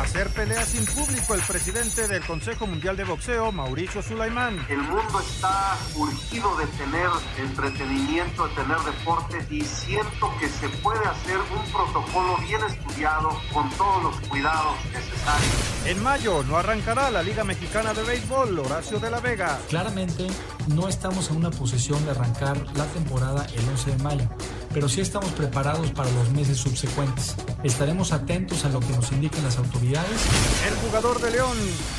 Hacer pelea sin público el presidente del Consejo Mundial de Boxeo, Mauricio Sulaimán. El mundo está urgido de tener entretenimiento, de tener deporte y siento que se puede hacer un protocolo bien estudiado con todos los cuidados necesarios. En mayo no arrancará la Liga Mexicana de Béisbol, Horacio de la Vega. Claramente no estamos en una posición de arrancar la temporada el 11 de mayo, pero sí estamos preparados para los meses subsecuentes. Estaremos atentos a lo que nos indiquen las autoridades. El jugador de León,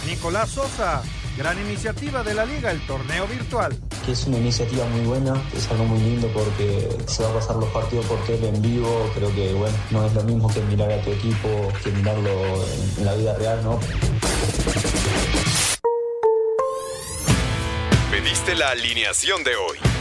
Nicolás Sosa. Gran iniciativa de la liga, el torneo virtual. Que es una iniciativa muy buena, es algo muy lindo porque se va a pasar los partidos por tele en vivo. Creo que bueno, no es lo mismo que mirar a tu equipo, que mirarlo en, en la vida real, ¿no? Pediste la alineación de hoy.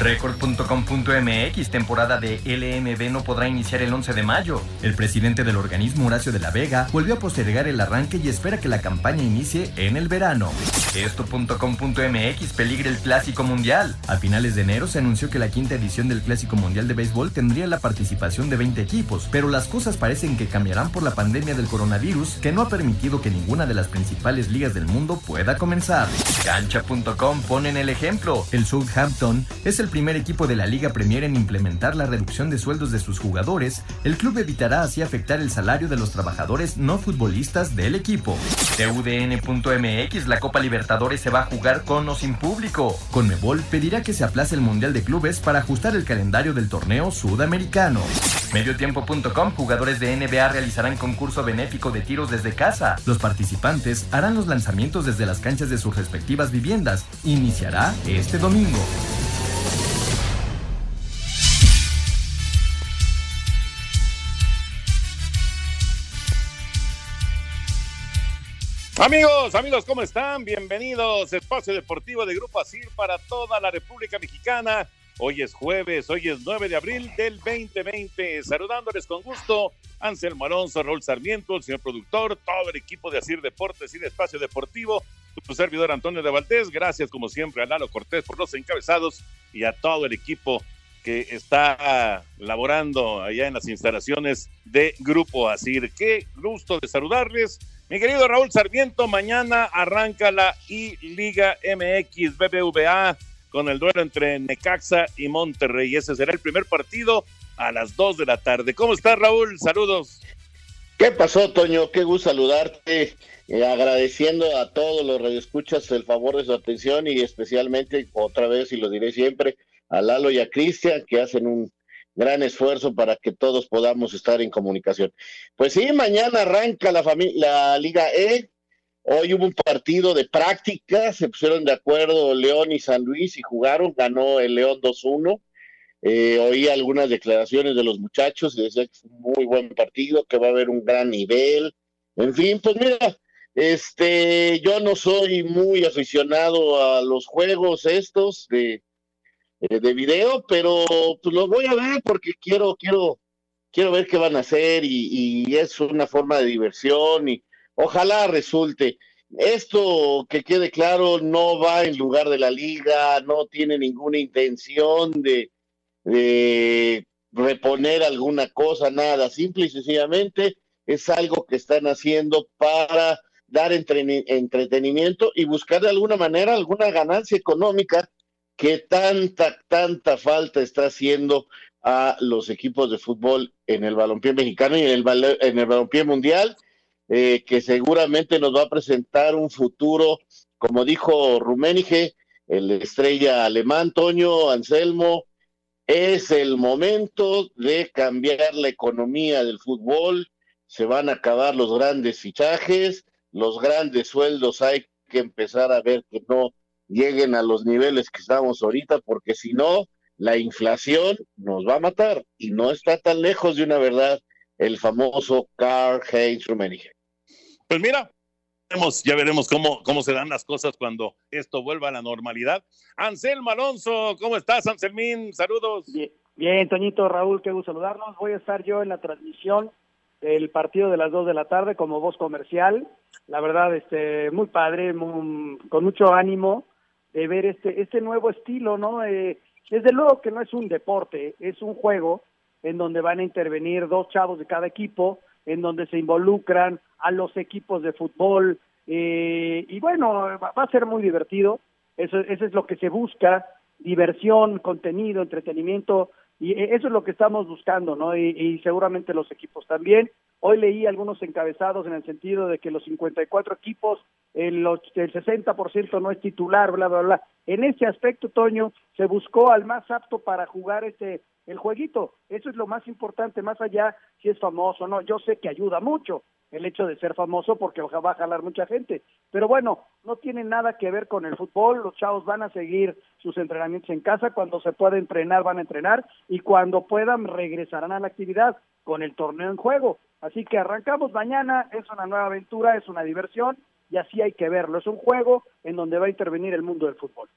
Record.com.mx, temporada de LMB no podrá iniciar el 11 de mayo. El presidente del organismo, Horacio de la Vega, volvió a postergar el arranque y espera que la campaña inicie en el verano. Esto.com.mx peligra el Clásico Mundial. A finales de enero se anunció que la quinta edición del Clásico Mundial de Béisbol tendría la participación de 20 equipos, pero las cosas parecen que cambiarán por la pandemia del coronavirus que no ha permitido que ninguna de las principales ligas del mundo pueda comenzar. Cancha.com ponen el ejemplo. El Southampton es el primer equipo de la Liga Premier en implementar la reducción de sueldos de sus jugadores, el club evitará así afectar el salario de los trabajadores no futbolistas del equipo. TUDN.mx La Copa Libertadores se va a jugar con o sin público. Conmebol pedirá que se aplace el Mundial de Clubes para ajustar el calendario del torneo sudamericano. Mediotiempo.com Jugadores de NBA realizarán concurso benéfico de tiros desde casa. Los participantes harán los lanzamientos desde las canchas de sus respectivas viviendas. Iniciará este domingo. Amigos, amigos, ¿cómo están? Bienvenidos. Espacio Deportivo de Grupo ASIR para toda la República Mexicana. Hoy es jueves, hoy es 9 de abril del 2020. Saludándoles con gusto, Anselmo Alonso, Raúl Sarmiento, el señor productor, todo el equipo de ASIR Deportes y de Espacio Deportivo, tu servidor Antonio de Valdés. Gracias, como siempre, a Lalo Cortés por los encabezados y a todo el equipo que está laborando allá en las instalaciones de Grupo ASIR. Qué gusto de saludarles. Mi querido Raúl Sarmiento, mañana arranca la I-Liga MX BBVA con el duelo entre Necaxa y Monterrey. Ese será el primer partido a las 2 de la tarde. ¿Cómo estás, Raúl? Saludos. ¿Qué pasó, Toño? Qué gusto saludarte. Eh, agradeciendo a todos los radioescuchas el favor de su atención y especialmente, otra vez, y lo diré siempre, a Lalo y a Cristian, que hacen un gran esfuerzo para que todos podamos estar en comunicación. Pues sí, mañana arranca la, la Liga E. Hoy hubo un partido de práctica, se pusieron de acuerdo León y San Luis y jugaron, ganó el León 2-1. Eh, oí algunas declaraciones de los muchachos y decía que fue un muy buen partido, que va a haber un gran nivel. En fin, pues mira, este, yo no soy muy aficionado a los juegos estos de, eh, de video, pero pues lo voy a ver porque quiero, quiero, quiero ver qué van a hacer y, es una forma de diversión y ojalá resulte. Esto que quede claro no va en lugar de la liga, no tiene ninguna intención de, de reponer alguna cosa, nada, simple y sencillamente es algo que están haciendo para dar entre, entretenimiento y buscar de alguna manera alguna ganancia económica que tanta, tanta falta está haciendo a los equipos de fútbol en el balompié mexicano y en el, en el balompié mundial, eh, que seguramente nos va a presentar un futuro, como dijo Ruménige, el estrella alemán, Toño, Anselmo, es el momento de cambiar la economía del fútbol, se van a acabar los grandes fichajes, los grandes sueldos hay que empezar a ver que no lleguen a los niveles que estamos ahorita, porque si no, la inflación nos va a matar y no está tan lejos de una verdad el famoso Carl Heinz Rummenigge. Pues mira, ya veremos cómo, cómo se dan las cosas cuando esto vuelva a la normalidad. Anselmo Alonso, ¿cómo estás, Anselmín? Saludos. Bien, Toñito, Raúl, qué gusto saludarnos. Voy a estar yo en la transmisión del partido de las dos de la tarde como voz comercial. La verdad, este, muy padre, con mucho ánimo de ver este, este nuevo estilo, ¿no? Eh, desde luego que no es un deporte, es un juego en donde van a intervenir dos chavos de cada equipo, en donde se involucran a los equipos de fútbol, eh, y bueno, va a ser muy divertido, eso, eso es lo que se busca, diversión, contenido, entretenimiento, y eso es lo que estamos buscando, ¿no? Y, seguramente los equipos también. Hoy leí algunos encabezados en el sentido de que los 54 equipos, el, el 60% no es titular, bla, bla, bla. En ese aspecto, Toño, se buscó al más apto para jugar este el jueguito. Eso es lo más importante, más allá si es famoso o no. Yo sé que ayuda mucho el hecho de ser famoso porque va a jalar mucha gente. Pero bueno, no tiene nada que ver con el fútbol. Los chavos van a seguir sus entrenamientos en casa. Cuando se pueda entrenar, van a entrenar. Y cuando puedan, regresarán a la actividad con el torneo en juego. Así que arrancamos mañana. Es una nueva aventura, es una diversión. Y así hay que verlo. Es un juego en donde va a intervenir el mundo del fútbol.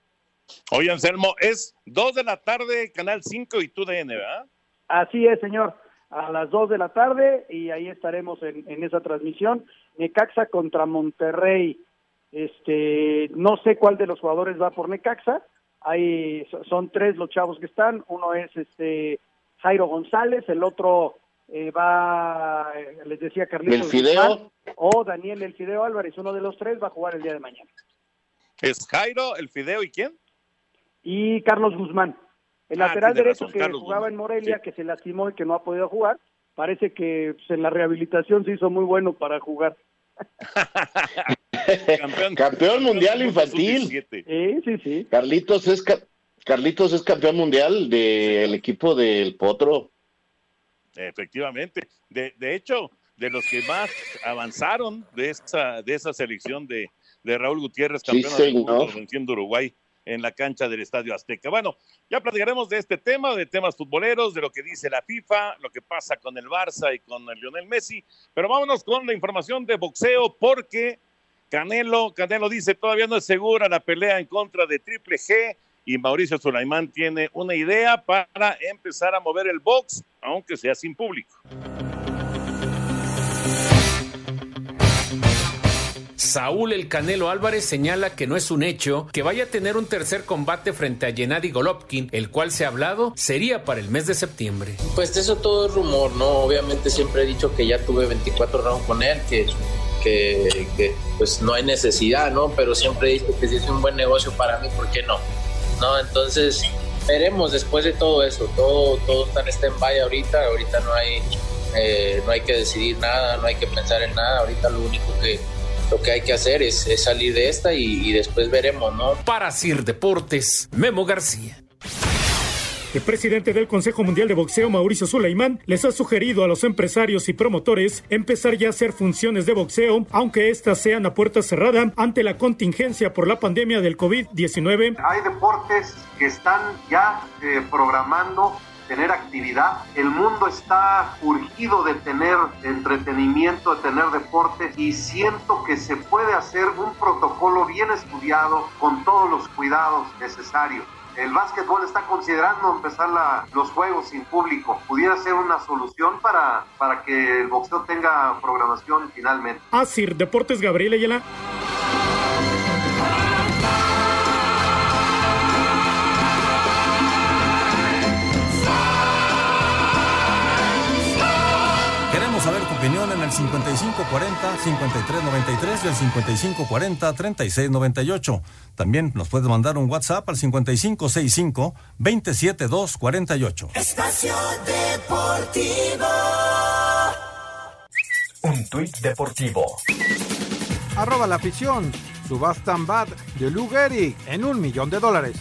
Oye, Anselmo, es dos de la tarde, Canal 5 y tú de ¿verdad? Así es, señor. A las dos de la tarde y ahí estaremos en, en esa transmisión. Necaxa contra Monterrey. Este, no sé cuál de los jugadores va por Necaxa. Hay, son tres los chavos que están. Uno es este Jairo González, el otro eh, va, eh, les decía Carlitos. ¿El Fideo? o Daniel El Fideo Álvarez. Uno de los tres va a jugar el día de mañana. ¿Es Jairo, el Fideo y quién? y Carlos Guzmán. El ah, lateral derecho que jugaba en Morelia, que se lastimó y que no ha podido jugar, parece que pues, en la rehabilitación se hizo muy bueno para jugar. campeón, mundial infantil. Sí, sí, sí. Carlitos es, Carlitos es campeón mundial del equipo del Potro. Efectivamente. De, de hecho, de los que más avanzaron de esa, de esa selección de, de Raúl Gutiérrez, campeón del mundo, venciendo Uruguay en la cancha del Estadio Azteca. Bueno, ya platicaremos de este tema, de temas futboleros, de lo que dice la FIFA, lo que pasa con el Barça y con el Lionel Messi, pero vámonos con la información de boxeo porque Canelo, Canelo dice todavía no es segura la pelea en contra de Triple G y Mauricio Sulaimán tiene una idea para empezar a mover el box, aunque sea sin público. Saúl El Canelo Álvarez señala que no es un hecho que vaya a tener un tercer combate frente a Gennady Golovkin, el cual se ha hablado sería para el mes de septiembre. Pues eso todo es rumor, ¿no? Obviamente siempre he dicho que ya tuve 24 rounds con él, que, que, pues no hay necesidad, ¿no? Pero siempre he dicho que si es un buen negocio para mí, ¿por qué no? ¿No? Entonces veremos después de todo eso, todo, todo está en stand-by ahorita, ahorita no hay, eh, no hay que decidir nada, no hay que pensar en nada, ahorita lo único que lo que hay que hacer es, salir de esta y, después veremos, ¿no? Para Sir Deportes, Memo García. El presidente del Consejo Mundial de Boxeo, Mauricio Sulaimán, les ha sugerido a los empresarios y promotores empezar ya a hacer funciones de boxeo, aunque éstas sean a puerta cerrada ante la contingencia por la pandemia del COVID-19. Hay deportes que están ya eh, programando tener actividad. El mundo está urgido de tener entretenimiento, de tener deporte y siento que se puede hacer un protocolo bien estudiado con todos los cuidados necesarios. El básquetbol está considerando empezar los juegos sin público. Pudiera ser una solución para, para que el boxeo tenga programación finalmente. Así, Deportes Gabriel Ayala. 5540-5393 y el 5540-3698. También nos puedes mandar un WhatsApp al 5565-27248. Espacio Deportivo. Un tuit deportivo. Arroba la afición. Subastan Bad de Lou Gehrig en un millón de dólares.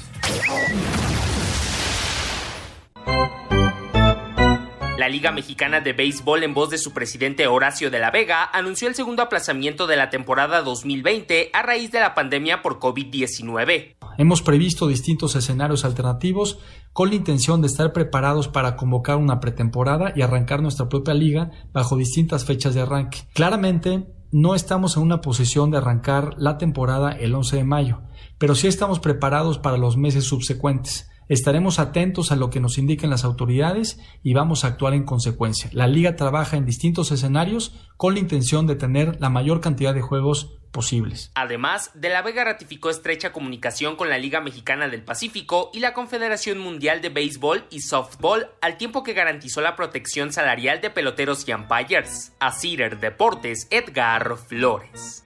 La Liga Mexicana de Béisbol, en voz de su presidente Horacio de la Vega, anunció el segundo aplazamiento de la temporada 2020 a raíz de la pandemia por COVID-19. Hemos previsto distintos escenarios alternativos con la intención de estar preparados para convocar una pretemporada y arrancar nuestra propia liga bajo distintas fechas de arranque. Claramente, no estamos en una posición de arrancar la temporada el 11 de mayo, pero sí estamos preparados para los meses subsecuentes. Estaremos atentos a lo que nos indiquen las autoridades y vamos a actuar en consecuencia. La liga trabaja en distintos escenarios con la intención de tener la mayor cantidad de juegos posibles. Además, De la Vega ratificó estrecha comunicación con la Liga Mexicana del Pacífico y la Confederación Mundial de Béisbol y Softball, al tiempo que garantizó la protección salarial de peloteros y umpires. A Cider Deportes, Edgar Flores.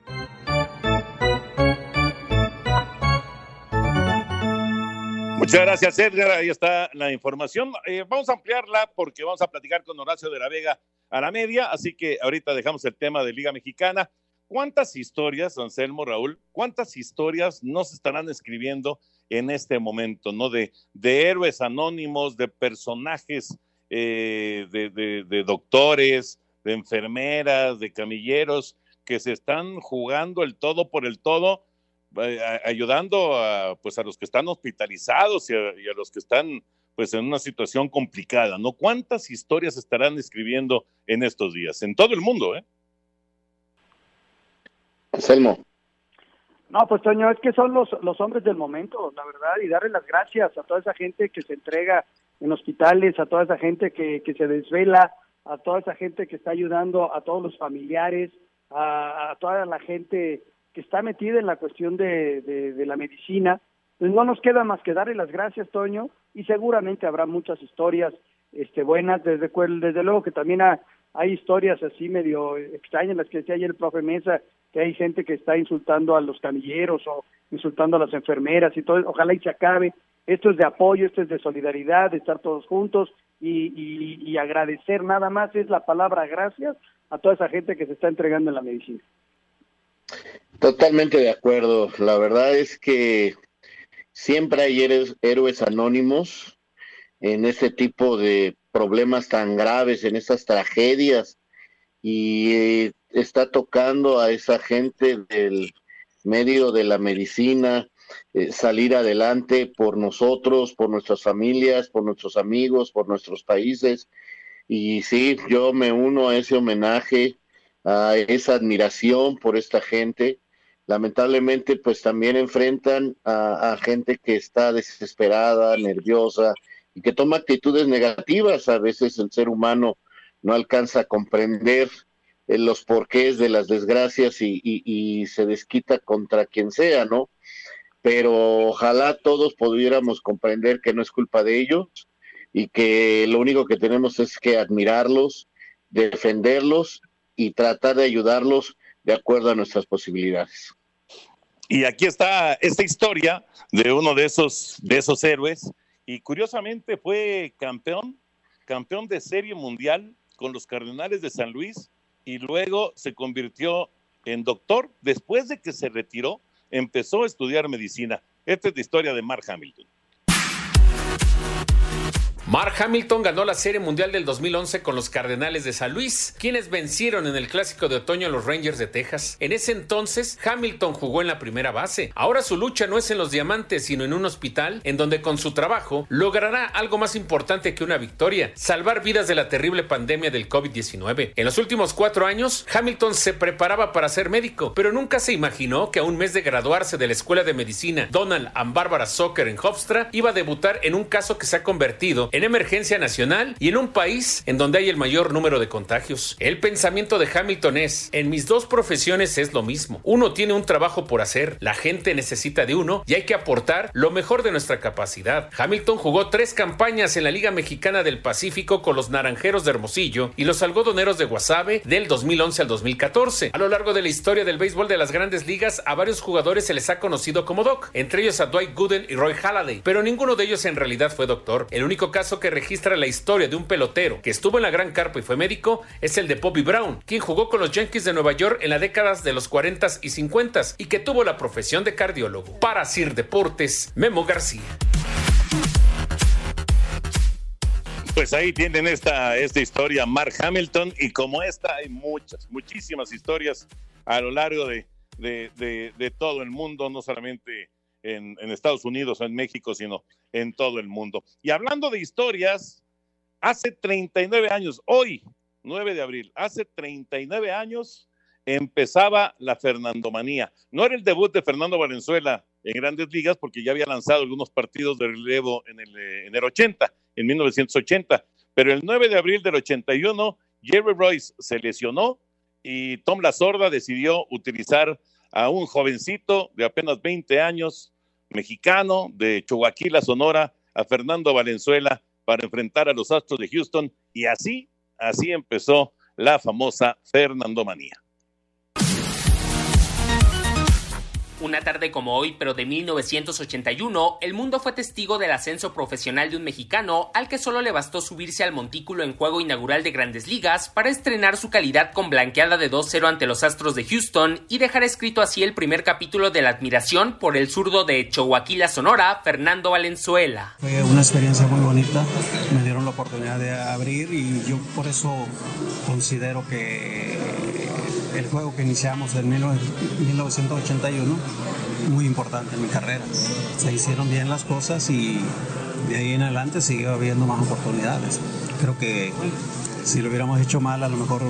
Muchas gracias, Edgar. Ahí está la información. Eh, vamos a ampliarla porque vamos a platicar con Horacio de la Vega a la media, así que ahorita dejamos el tema de Liga Mexicana. ¿Cuántas historias, Anselmo, Raúl, cuántas historias no se estarán escribiendo en este momento, ¿no? De, de héroes anónimos, de personajes, eh, de, de, doctores, de enfermeras, de camilleros, que se están jugando el todo por el todo ayudando a, pues, a los que están hospitalizados y a, y a, los que están pues, en una situación complicada, ¿no? ¿Cuántas historias estarán escribiendo en estos días? En todo el mundo, ¿eh? Selmo. No, pues Toño, es que son los, los hombres del momento, la verdad, y darle las gracias a toda esa gente que se entrega en hospitales, a toda esa gente que, que se desvela, a toda esa gente que está ayudando, a todos los familiares, a, a toda la gente que está metida en la cuestión de, de, la medicina. Pues no nos queda más que darle las gracias, Toño, y seguramente habrá muchas historias este, buenas, desde, desde luego que también ha, hay historias así medio extrañas, las que decía ayer el profe Mesa, que hay gente que está insultando a los camilleros o insultando a las enfermeras y todo, ojalá y se acabe. Esto es de apoyo, esto es de solidaridad, de estar todos juntos y, y agradecer nada más es la palabra gracias a toda esa gente que se está entregando en la medicina. Totalmente de acuerdo. La verdad es que siempre hay héroes, anónimos en este tipo de problemas tan graves, en estas tragedias, y eh, está tocando a esa gente del medio de la medicina eh, salir adelante por nosotros, por nuestras familias, por nuestros amigos, por nuestros países. Y sí, yo me uno a ese homenaje, a esa admiración por esta gente lamentablemente pues también enfrentan a, gente que está desesperada, nerviosa y que toma actitudes negativas. A veces el ser humano no alcanza a comprender eh, los porqués de las desgracias y, se desquita contra quien sea, ¿no? Pero ojalá todos pudiéramos comprender que no es culpa de ellos y que lo único que tenemos es que admirarlos, defenderlos y tratar de ayudarlos de acuerdo a nuestras posibilidades. Y aquí está esta historia de uno de esos, de esos héroes, y curiosamente fue campeón, campeón de serie mundial con los Cardenales de San Luis, y luego se convirtió en doctor. Después de que se retiró, empezó a estudiar medicina. Esta es la historia de Mark Hamilton. Mark Hamilton ganó la Serie Mundial del 2011 con los Cardenales de San Luis, quienes vencieron en el Clásico de Otoño a los Rangers de Texas. En ese entonces, Hamilton jugó en la primera base. Ahora su lucha no es en los diamantes, sino en un hospital, en donde con su trabajo logrará algo más importante que una victoria, salvar vidas de la terrible pandemia del COVID-19. En los últimos cuatro años, Hamilton se preparaba para ser médico, pero nunca se imaginó que a un mes de graduarse de la Escuela de Medicina Donald and Barbara Soccer en Hofstra, iba a debutar en un caso que se ha convertido en emergencia nacional y en un país en donde hay el mayor número de contagios. El pensamiento de Hamilton es, en mis dos profesiones es lo mismo. Uno tiene un trabajo por hacer, la gente necesita de uno y hay que aportar lo mejor de nuestra capacidad. Hamilton jugó tres campañas en la Liga Mexicana del Pacífico con los Naranjeros de Hermosillo y los Algodoneros de Guasave del 2011 al 2014. A lo largo de la historia del béisbol de las grandes ligas, a varios jugadores se les ha conocido como Doc, entre ellos a Dwight Gooden y Roy Halladay, pero ninguno de ellos en realidad fue doctor. El único caso que registra la historia de un pelotero que estuvo en la Gran Carpa y fue médico es el de Bobby Brown, quien jugó con los Yankees de Nueva York en las décadas de los 40 y 50 y que tuvo la profesión de cardiólogo. Para Sir Deportes, Memo García. Pues ahí tienen esta, esta historia, Mark Hamilton, y como esta hay muchas, muchísimas historias a lo largo de, de, de, de todo el mundo, no solamente en, en, Estados Unidos o en México, sino en todo el mundo. Y hablando de historias, hace 39 años, hoy, 9 de abril, hace 39 años empezaba la Fernandomanía. No era el debut de Fernando Valenzuela en grandes ligas porque ya había lanzado algunos partidos de relevo en el, en el 80, en 1980, pero el 9 de abril del 81, Jerry Royce se lesionó y Tom La Sorda decidió utilizar a un jovencito de apenas 20 años, mexicano, de Chihuahua, Sonora, a Fernando Valenzuela para enfrentar a los Astros de Houston y así, así empezó la famosa Fernandomanía. Una tarde como hoy, pero de 1981, el mundo fue testigo del ascenso profesional de un mexicano al que solo le bastó subirse al montículo en juego inaugural de Grandes Ligas para estrenar su calidad con blanqueada de 2-0 ante los Astros de Houston y dejar escrito así el primer capítulo de la admiración por el zurdo de Chihuahua, Sonora, Fernando Valenzuela. Fue una experiencia muy bonita, me dieron la oportunidad de abrir y yo por eso considero que el juego que iniciamos en 1981, muy importante en mi carrera. Se hicieron bien las cosas y de ahí en adelante siguió habiendo más oportunidades. Creo que si lo hubiéramos hecho mal, a lo mejor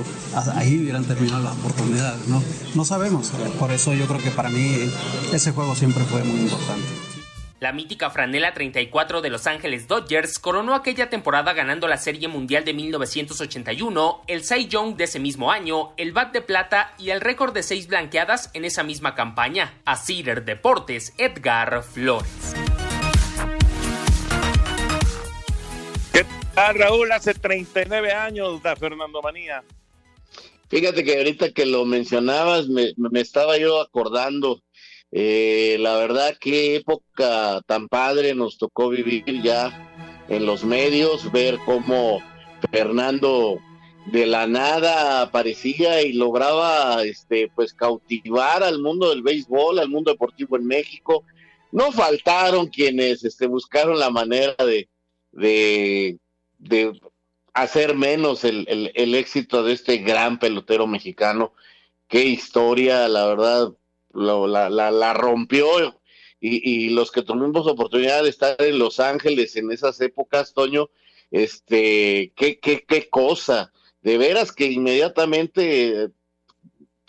ahí hubieran terminado las oportunidades, ¿no? No sabemos, por eso yo creo que para mí ese juego siempre fue muy importante. La mítica franela 34 de Los Ángeles Dodgers coronó aquella temporada ganando la Serie Mundial de 1981, el Cy Young de ese mismo año, el Bat de Plata y el récord de seis blanqueadas en esa misma campaña. A Cider Deportes, Edgar Flores. ¿Qué tal, Raúl? Hace 39 años da Fernando Manía. Fíjate que ahorita que lo mencionabas, me, me estaba yo acordando eh, la verdad, qué época tan padre nos tocó vivir ya en los medios, ver cómo Fernando de la nada aparecía y lograba este pues cautivar al mundo del béisbol, al mundo deportivo en México. No faltaron quienes este, buscaron la manera de, de, de hacer menos el, el, el éxito de este gran pelotero mexicano. Qué historia, la verdad, lo, la, la, rompió y, y, los que tuvimos oportunidad de estar en Los Ángeles en esas épocas, Toño, este, qué, qué, qué cosa, de veras que inmediatamente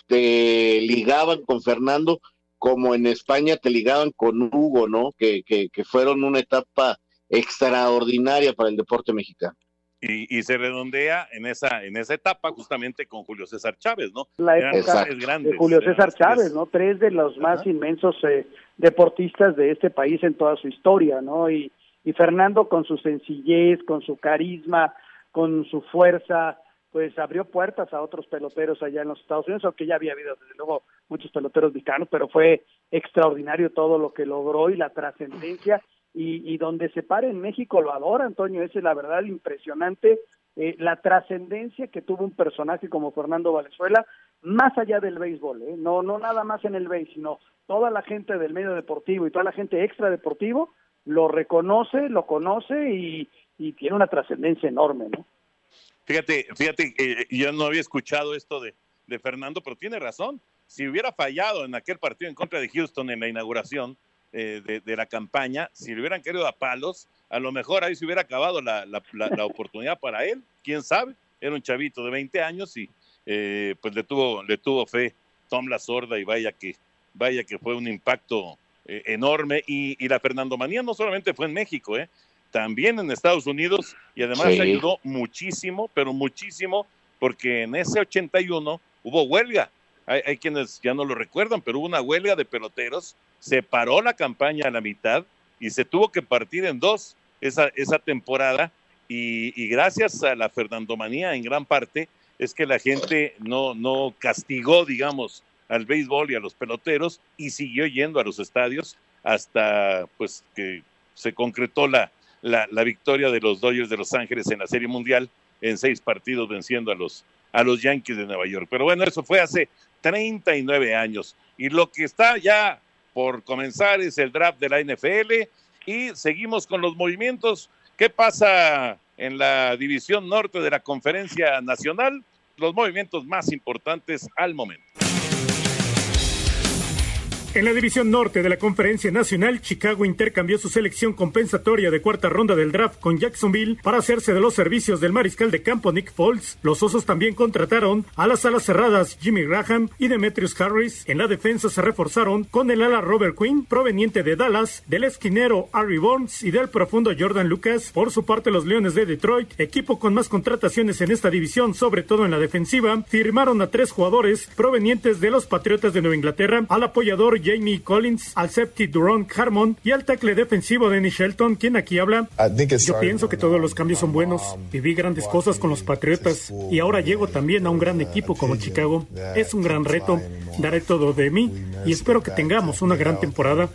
te ligaban con Fernando como en España te ligaban con Hugo, ¿no? Que, que, que fueron una etapa extraordinaria para el deporte mexicano. Y, y, se redondea en esa en esa etapa justamente con Julio César Chávez, ¿no? La época grandes, de Julio César Chávez, ¿no? Tres de los más inmensos eh, deportistas de este país en toda su historia, ¿no? Y, y Fernando con su sencillez, con su carisma, con su fuerza, pues abrió puertas a otros peloteros allá en los Estados Unidos, aunque ya había habido desde luego muchos peloteros mexicanos, pero fue extraordinario todo lo que logró y la trascendencia y, y, donde se pare en México lo adora, Antonio, esa es la verdad impresionante, eh, la trascendencia que tuvo un personaje como Fernando Valenzuela, más allá del béisbol, ¿eh? no, no nada más en el béis, sino toda la gente del medio deportivo y toda la gente extra deportivo lo reconoce, lo conoce y, y tiene una trascendencia enorme, ¿no? Fíjate, fíjate, eh, yo no había escuchado esto de, de Fernando, pero tiene razón. Si hubiera fallado en aquel partido en contra de Houston en la inauguración, eh, de, de, la campaña, si le hubieran querido a palos, a lo mejor ahí se hubiera acabado la, la, la, la oportunidad para él, quién sabe, era un chavito de 20 años y eh, pues le tuvo, le tuvo fe Tom La Sorda y vaya que, vaya que fue un impacto eh, enorme y, y, la Fernando Manía no solamente fue en México, eh, también en Estados Unidos y además Sí. ayudó muchísimo, pero muchísimo, porque en ese 81 hubo huelga. Hay, quienes ya no lo recuerdan, pero hubo una huelga de peloteros, se paró la campaña a la mitad y se tuvo que partir en dos esa, esa temporada y, y gracias a la Fernandomanía en gran parte es que la gente no, no castigó, digamos, al béisbol y a los peloteros y siguió yendo a los estadios hasta pues que se concretó la, la, la victoria de los Dodgers de Los Ángeles en la Serie Mundial en seis partidos venciendo a los, a los Yankees de Nueva York. Pero bueno, eso fue hace 39 años. Y lo que está ya por comenzar es el draft de la NFL y seguimos con los movimientos. ¿Qué pasa en la división norte de la conferencia nacional? Los movimientos más importantes al momento. En la división norte de la Conferencia Nacional, Chicago intercambió su selección compensatoria de cuarta ronda del draft con Jacksonville para hacerse de los servicios del mariscal de campo Nick Foles. Los Osos también contrataron a las alas cerradas Jimmy Graham y Demetrius Harris. En la defensa se reforzaron con el ala Robert Quinn, proveniente de Dallas, del esquinero Harry Burns y del profundo Jordan Lucas. Por su parte, los Leones de Detroit, equipo con más contrataciones en esta división, sobre todo en la defensiva, firmaron a tres jugadores provenientes de los Patriotas de Nueva Inglaterra, al apoyador Jamie Collins, al safety Duron Harmon y al tackle defensivo Dennis Shelton, quien aquí habla. Yo pienso que todos los cambios son buenos. Viví grandes cosas con los Patriotas y ahora llego también a un gran equipo como Chicago. Es un gran reto. Daré todo de mí y espero que tengamos una gran temporada.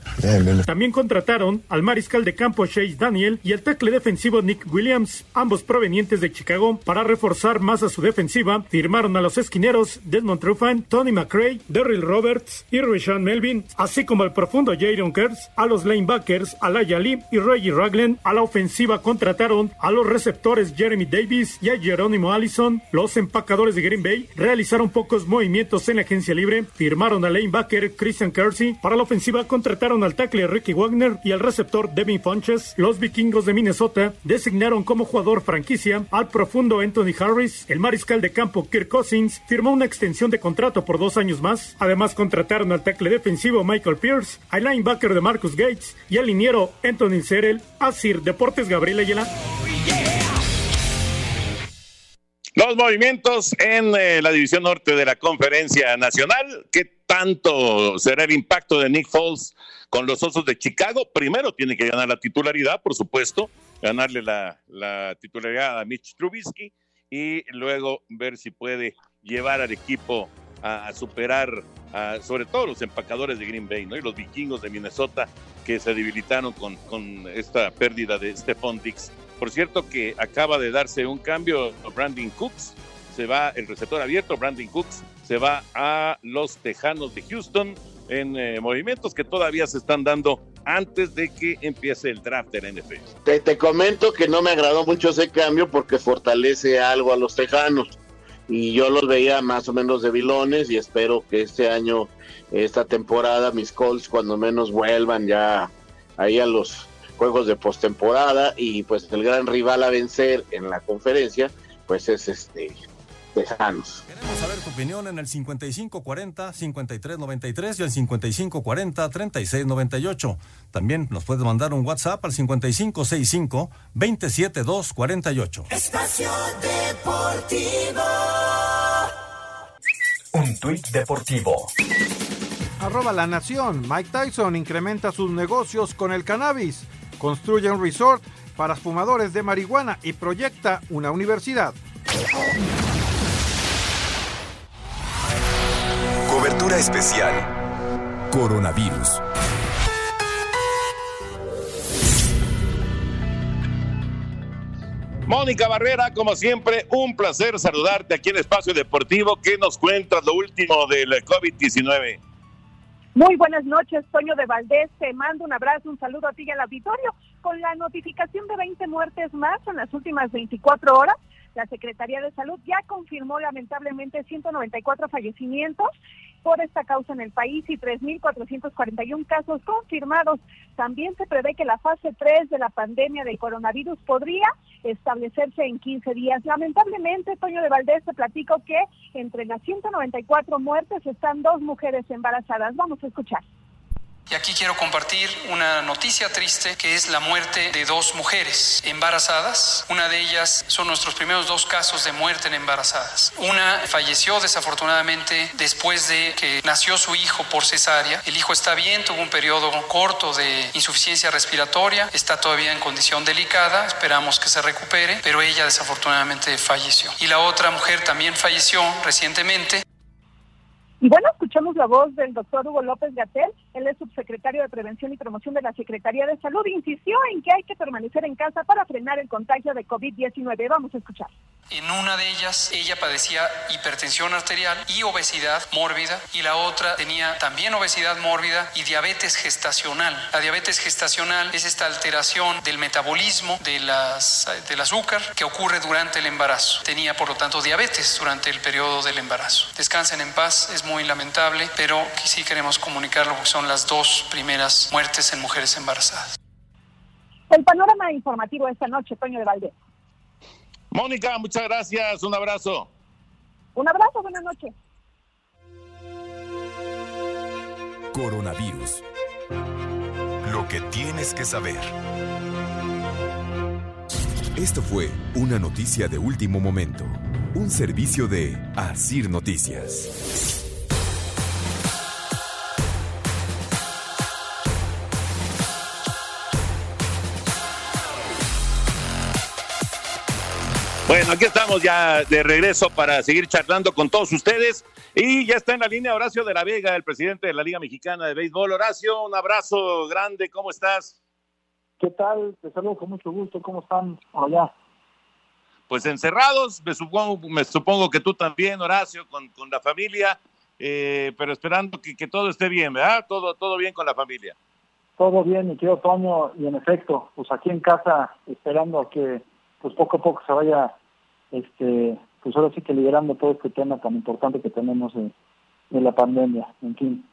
También contrataron al mariscal de campo Chase Daniel y al tackle defensivo Nick Williams, ambos provenientes de Chicago, para reforzar más a su defensiva. Firmaron a los esquineros Desmond Trufant, Tony McRae, Daryl Roberts y Rashawn Melvin, así como al profundo Jaron Kurtz, a los linebackers Alaya Lee y Reggie Ragland. A la ofensiva contrataron a los receptores Jeremy Davis y a Jerónimo Allison. Los empacadores de Green Bay realizaron pocos movimientos en la agencia libre. Firmaron al linebacker Christian Kersey. Para la ofensiva contrataron al tackle Ricky Wagner y al receptor Devin Funches. Los vikingos de Minnesota designaron como jugador franquicia al profundo Anthony Harris. El mariscal de campo Kirk Cousins firmó una extensión de contrato por dos años más. Además contrataron al tackle defensivo Michael Pierce, al linebacker de Marcus Gates y al liniero Anthony Serel. Asir Deportes Gabriel Ayala. Los movimientos en eh, la división norte de la conferencia nacional. ¿Qué tanto será el impacto de Nick Foles con los Osos de Chicago? Primero tiene que ganar la titularidad, por supuesto, ganarle la titularidad a Mitch Trubisky y luego ver si puede llevar al equipo a, superar a, sobre todo los empacadores de Green Bay ¿no? y los vikingos de Minnesota que se debilitaron con, con esta pérdida de Stephon Dix. Por cierto que acaba de darse un cambio, Brandon Cooks se va, el receptor abierto, Brandon Cooks se va a los Tejanos de Houston en eh, movimientos que todavía se están dando antes de que empiece el draft de la NFL. Te, te comento que no me agradó mucho ese cambio porque fortalece algo a los tejanos y yo los veía más o menos debilones y espero que este año, esta temporada, mis Colts cuando menos vuelvan ya ahí a los juegos de postemporada y pues el gran rival a vencer en la conferencia pues es este Tejanos. Queremos saber tu opinión en el 5540-5393 y el 5540-3698. También nos puedes mandar un WhatsApp al 5565-27248. Espacio Deportivo. Un tuit deportivo. Arroba la nación. Mike Tyson incrementa sus negocios con el cannabis. Construye un resort para fumadores de marihuana y proyecta una universidad. Cobertura especial. Coronavirus. Mónica Barrera, como siempre, un placer saludarte aquí en Espacio Deportivo. ¿Qué nos cuentas lo último del COVID-19? Muy buenas noches, Toño de Valdés. Te mando un abrazo, un saludo a ti y al auditorio. Con la notificación de 20 muertes más en las últimas 24 horas, la Secretaría de Salud ya confirmó lamentablemente 194 fallecimientos por esta causa en el país y 3.441 casos confirmados. También se prevé que la fase 3 de la pandemia del coronavirus podría establecerse en 15 días. Lamentablemente, Toño de Valdés, te platico que entre las 194 muertes están dos mujeres embarazadas. Vamos a escuchar. Y aquí quiero compartir una noticia triste que es la muerte de dos mujeres embarazadas. Una de ellas son nuestros primeros dos casos de muerte en embarazadas. Una falleció desafortunadamente después de que nació su hijo por cesárea. El hijo está bien, tuvo un periodo corto de insuficiencia respiratoria, está todavía en condición delicada, esperamos que se recupere, pero ella desafortunadamente falleció. Y la otra mujer también falleció recientemente. Y bueno, escuchamos la voz del doctor Hugo López Gatel, él es subsecretario de Prevención y Promoción de la Secretaría de Salud, insistió en que hay que permanecer en casa para frenar el contagio de COVID-19. Vamos a escuchar. En una de ellas, ella padecía hipertensión arterial y obesidad mórbida, y la otra tenía también obesidad mórbida y diabetes gestacional. La diabetes gestacional es esta alteración del metabolismo de las, del azúcar que ocurre durante el embarazo. Tenía, por lo tanto, diabetes durante el periodo del embarazo. Descansen en paz, es muy lamentable, pero sí queremos comunicarlo porque son las dos primeras muertes en mujeres embarazadas. El panorama informativo esta noche, Toño de Valdés. Mónica, muchas gracias, un abrazo. Un abrazo, buenas noches. Coronavirus. Lo que tienes que saber. Esto fue una noticia de último momento, un servicio de Asir Noticias. Bueno, aquí estamos ya de regreso para seguir charlando con todos ustedes. Y ya está en la línea Horacio de la Vega, el presidente de la Liga Mexicana de Béisbol. Horacio, un abrazo grande, ¿cómo estás? ¿Qué tal? Te saludo con mucho gusto, ¿cómo están por allá? Pues encerrados, me supongo, me supongo que tú también, Horacio, con, con la familia, eh, pero esperando que, que, todo esté bien, ¿verdad? Todo, todo bien con la familia. Todo bien, mi querido Toño, y en efecto, pues aquí en casa, esperando a que pues poco a poco se vaya este, pues ahora sí que liberando todo este tema tan importante que tenemos de, de la pandemia, en fin.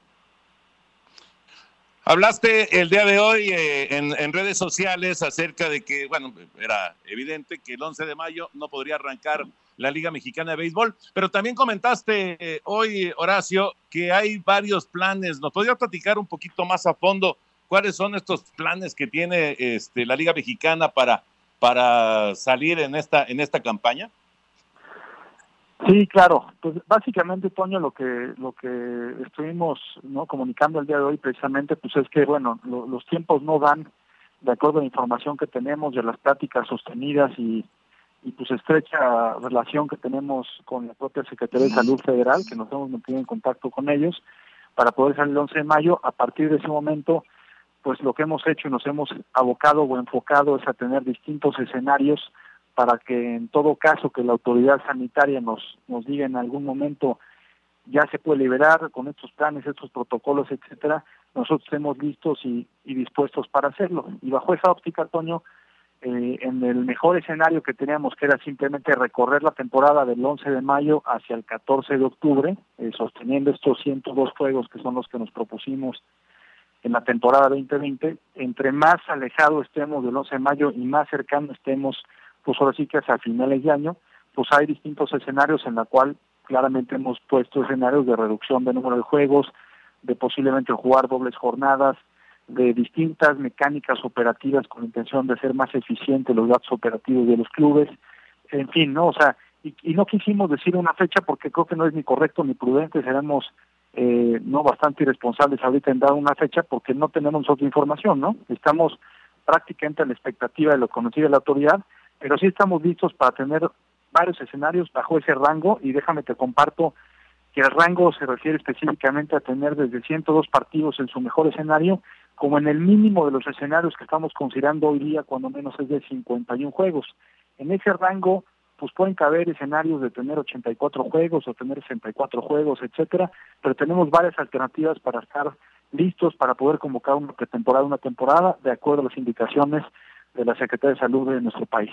Hablaste el día de hoy eh, en, redes sociales acerca de que, bueno, era evidente que el 11 de mayo no podría arrancar la Liga Mexicana de Béisbol, pero también comentaste eh, hoy, Horacio, que hay varios planes. ¿Nos podría platicar un poquito más a fondo cuáles son estos planes que tiene este, la Liga Mexicana para para salir en esta en esta campaña? Sí, claro. Pues básicamente, Toño, lo que lo que estuvimos no comunicando el día de hoy precisamente, pues es que bueno, lo, los tiempos no dan de acuerdo a la información que tenemos de las pláticas sostenidas y y pues estrecha relación que tenemos con la propia Secretaría de Salud Federal, que nos hemos mantenido en contacto con ellos para poder salir el 11 de mayo. A partir de ese momento, pues lo que hemos hecho y nos hemos abocado o enfocado es a tener distintos escenarios para que en todo caso que la autoridad sanitaria nos, nos diga en algún momento ya se puede liberar con estos planes, estos protocolos, etcétera, nosotros estemos listos y, y dispuestos para hacerlo. Y bajo esa óptica, Toño, eh, en el mejor escenario que teníamos, que era simplemente recorrer la temporada del 11 de mayo hacia el 14 de octubre, eh, sosteniendo estos 102 juegos que son los que nos propusimos en la temporada 2020, entre más alejado estemos del 11 de mayo y más cercano estemos, pues ahora sí que hacia finales de año, pues hay distintos escenarios en la cual claramente hemos puesto escenarios de reducción de número de juegos, de posiblemente jugar dobles jornadas, de distintas mecánicas operativas con intención de ser más eficientes los datos operativos de los clubes, en fin, ¿no? O sea, y, y, no quisimos decir una fecha porque creo que no es ni correcto ni prudente, seremos eh, no bastante irresponsables ahorita en dar una fecha porque no tenemos otra información, ¿no? Estamos prácticamente a la expectativa de lo conocido de la autoridad, pero sí estamos listos para tener varios escenarios bajo ese rango y déjame te comparto que el rango se refiere específicamente a tener desde 102 partidos en su mejor escenario como en el mínimo de los escenarios que estamos considerando hoy día, cuando menos es de 51 juegos. En ese rango, pues pueden caber escenarios de tener 84 juegos o tener 64 juegos, etcétera, pero tenemos varias alternativas para estar listos para poder convocar una pretemporada, una temporada, de acuerdo a las indicaciones de la Secretaría de Salud de nuestro país.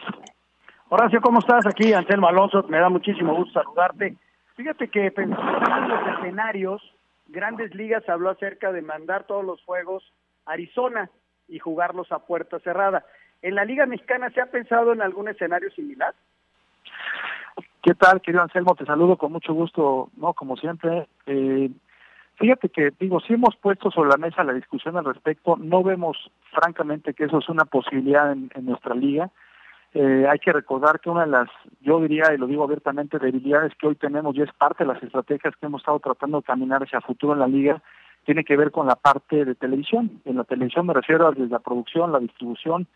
Horacio, ¿cómo estás? Aquí Anselmo Alonso, me da muchísimo gusto saludarte. Fíjate que pensando en los escenarios, Grandes Ligas habló acerca de mandar todos los juegos Arizona y jugarlos a puerta cerrada. ¿En la Liga Mexicana se ha pensado en algún escenario similar? ¿Qué tal, querido Anselmo? Te saludo con mucho gusto, ¿no? Como siempre. Eh, Fíjate que, digo, si hemos puesto sobre la mesa la discusión al respecto, no vemos francamente que eso es una posibilidad en, nuestra liga. Eh, hay que recordar que una de las, yo diría, y lo digo abiertamente, debilidades que hoy tenemos y es parte de las estrategias que hemos estado tratando de caminar hacia futuro en la liga, tiene que ver con la parte de televisión. En la televisión me refiero a desde la producción, la distribución,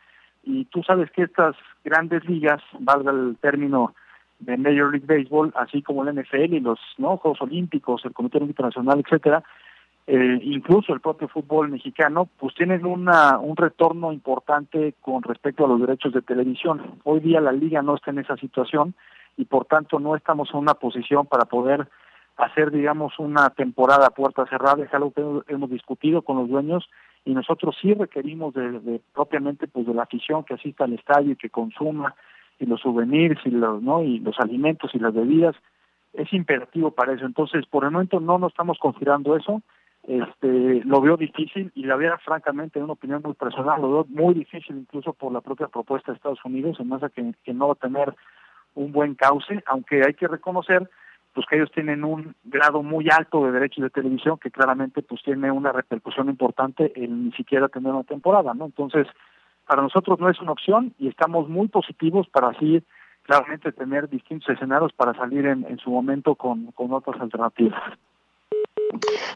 y tú sabes que estas grandes ligas, valga el término de Major League Baseball, así como la NFL y los ¿no? Juegos Olímpicos, el Comité Olímpico Nacional, etcétera, eh, incluso el propio fútbol mexicano, pues tienen una, un retorno importante con respecto a los derechos de televisión. Hoy día la liga no está en esa situación y por tanto no estamos en una posición para poder hacer, digamos, una temporada puerta cerrada, es algo que hemos discutido con los dueños y nosotros sí requerimos de, propiamente pues de la afición que asista al estadio y que consuma y los souvenirs y los no y los alimentos y las bebidas es imperativo para eso. Entonces por el momento no nos estamos considerando eso. Este lo veo difícil y la verdad francamente en una opinión muy personal lo veo muy difícil incluso por la propia propuesta de Estados Unidos en más que, que no va a tener un buen cauce aunque hay que reconocer pues que ellos tienen un grado muy alto de derechos de televisión que claramente pues tiene una repercusión importante en ni siquiera tener una temporada, ¿no? Entonces, para nosotros no es una opción y estamos muy positivos para así claramente tener distintos escenarios para salir en, su momento con, con otras alternativas.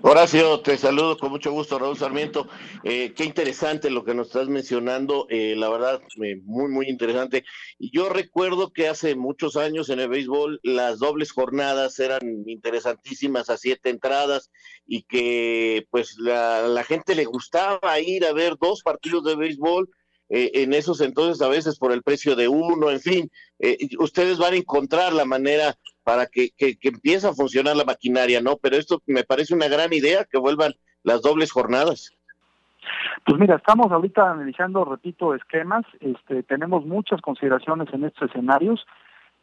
Horacio, te saludo con mucho gusto, Raúl Sarmiento. Eh, qué interesante lo que nos estás mencionando, eh, la verdad, eh, muy, muy interesante. Yo recuerdo que hace muchos años en el béisbol las dobles jornadas eran interesantísimas a siete entradas y que pues la gente le gustaba ir a ver dos partidos de béisbol en esos entonces a veces por el precio de uno, en fin, ustedes van a encontrar la manera para que, que, empiece a funcionar la maquinaria, ¿no? Pero esto me parece una gran idea, que vuelvan las dobles jornadas. Pues mira, estamos ahorita analizando, repito, esquemas, este, tenemos muchas consideraciones en estos escenarios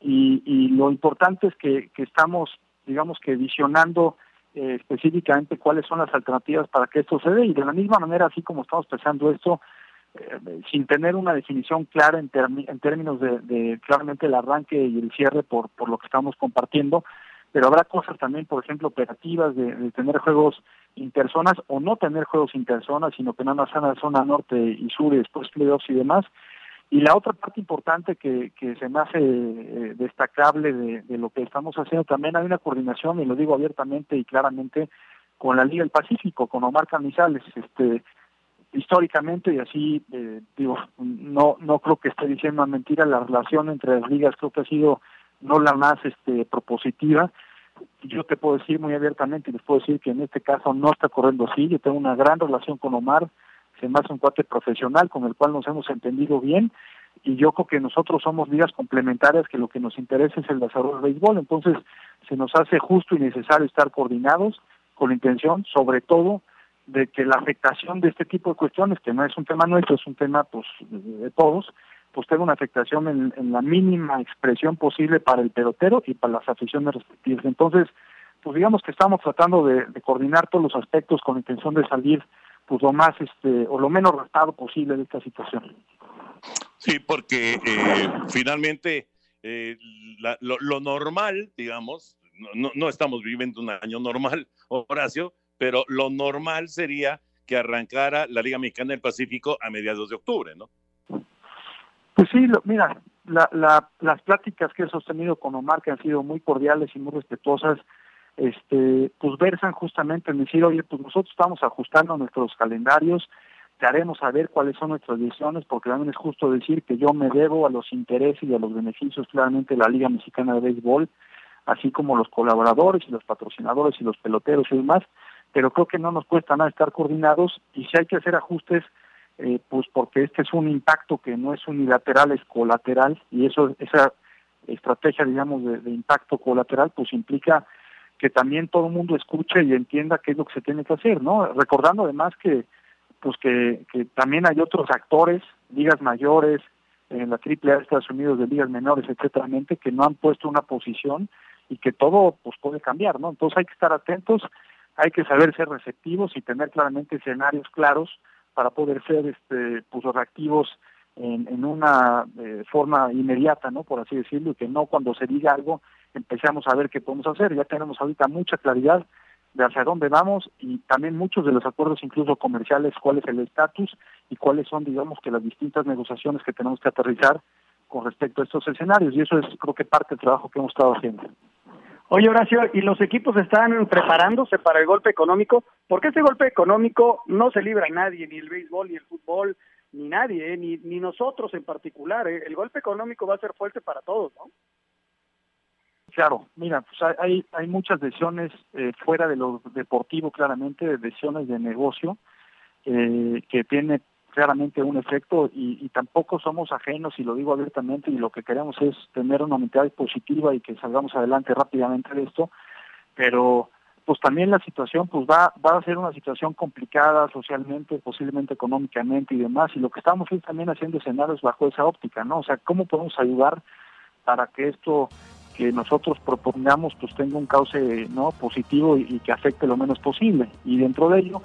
y, y lo importante es que, que estamos, digamos que visionando eh, específicamente cuáles son las alternativas para que esto se dé y de la misma manera, así como estamos pensando esto, eh, sin tener una definición clara en, en términos de, claramente el arranque y el cierre por, por lo que estamos compartiendo, pero habrá cosas también, por ejemplo, operativas de, tener juegos interzonas o no tener juegos interzonas, sino que nada más en la zona norte y sur y después playoffs y demás. Y la otra parte importante que, que se me hace eh, destacable de, de, lo que estamos haciendo, también hay una coordinación, y lo digo abiertamente y claramente, con la Liga del Pacífico, con Omar Canizales. Este, históricamente y así eh, digo no no creo que esté diciendo mentira la relación entre las ligas creo que ha sido no la más este propositiva. Yo te puedo decir muy abiertamente les puedo decir que en este caso no está corriendo así. Yo tengo una gran relación con Omar se me hace un cuate profesional con el cual nos hemos entendido bien y yo creo que nosotros somos ligas complementarias que lo que nos interesa es el desarrollo del béisbol. Entonces se nos hace justo y necesario estar coordinados con la intención sobre todo de que la afectación de este tipo de cuestiones, que no es un tema nuestro, es un tema pues de todos, pues tenga una afectación en, la mínima expresión posible para el pelotero y para las aficiones respectivas. Entonces, pues digamos que estamos tratando de, coordinar todos los aspectos con intención de salir pues lo más este o lo menos restado posible de esta situación. Sí, porque eh, finalmente eh, lo, lo, normal, digamos, no, no estamos viviendo un año normal, Horacio, pero lo normal sería que arrancara la Liga Mexicana del Pacífico a mediados de octubre, ¿no? Pues sí, mira, las pláticas que he sostenido con Omar, que han sido muy cordiales y muy respetuosas, este, pues versan justamente en decir, oye, pues nosotros estamos ajustando nuestros calendarios, te haremos saber cuáles son nuestras decisiones, porque también es justo decir que yo me debo a los intereses y a los beneficios claramente de la Liga Mexicana de Béisbol, así como los colaboradores y los patrocinadores y los peloteros y demás, pero creo que no nos cuesta nada estar coordinados y si hay que hacer ajustes, eh, pues porque este es un impacto que no es unilateral, es colateral y eso esa estrategia, digamos, de, impacto colateral, pues implica que también todo el mundo escuche y entienda qué es lo que se tiene que hacer, ¿no? Recordando además que pues que, que también hay otros actores, ligas mayores, en la AAA de Estados Unidos, de ligas menores, etcétera, que no han puesto una posición y que todo pues puede cambiar, ¿no? Entonces hay que estar atentos hay que saber ser receptivos y tener claramente escenarios claros para poder ser este pues reactivos en, una eh, forma inmediata, ¿no? Por así decirlo, y que no cuando se diga algo empecemos a ver qué podemos hacer. Ya tenemos ahorita mucha claridad de hacia dónde vamos y también muchos de los acuerdos incluso comerciales, cuál es el estatus y cuáles son, digamos, que las distintas negociaciones que tenemos que aterrizar con respecto a estos escenarios. Y eso es, creo que, parte del trabajo que hemos estado haciendo. Oye, Horacio, ¿y los equipos están preparándose para el golpe económico? Porque este golpe económico no se libra a nadie, ni el béisbol, ni el fútbol, ni nadie, ¿eh? ni, ni nosotros en particular. ¿eh? El golpe económico va a ser fuerte para todos, ¿no? Claro, mira, pues hay, hay muchas decisiones eh, fuera de lo deportivo, claramente, decisiones de negocio, eh, que tiene claramente un efecto y, tampoco somos ajenos, y lo digo abiertamente, y lo que queremos es tener una mentalidad positiva y que salgamos adelante rápidamente de esto, pero pues también la situación pues va, va a ser una situación complicada socialmente, posiblemente económicamente y demás, y lo que estamos también haciendo escenarios bajo esa óptica, ¿no? O sea, ¿cómo podemos ayudar para que esto que nosotros propongamos pues tenga un cauce no positivo y, que afecte lo menos posible y dentro de ello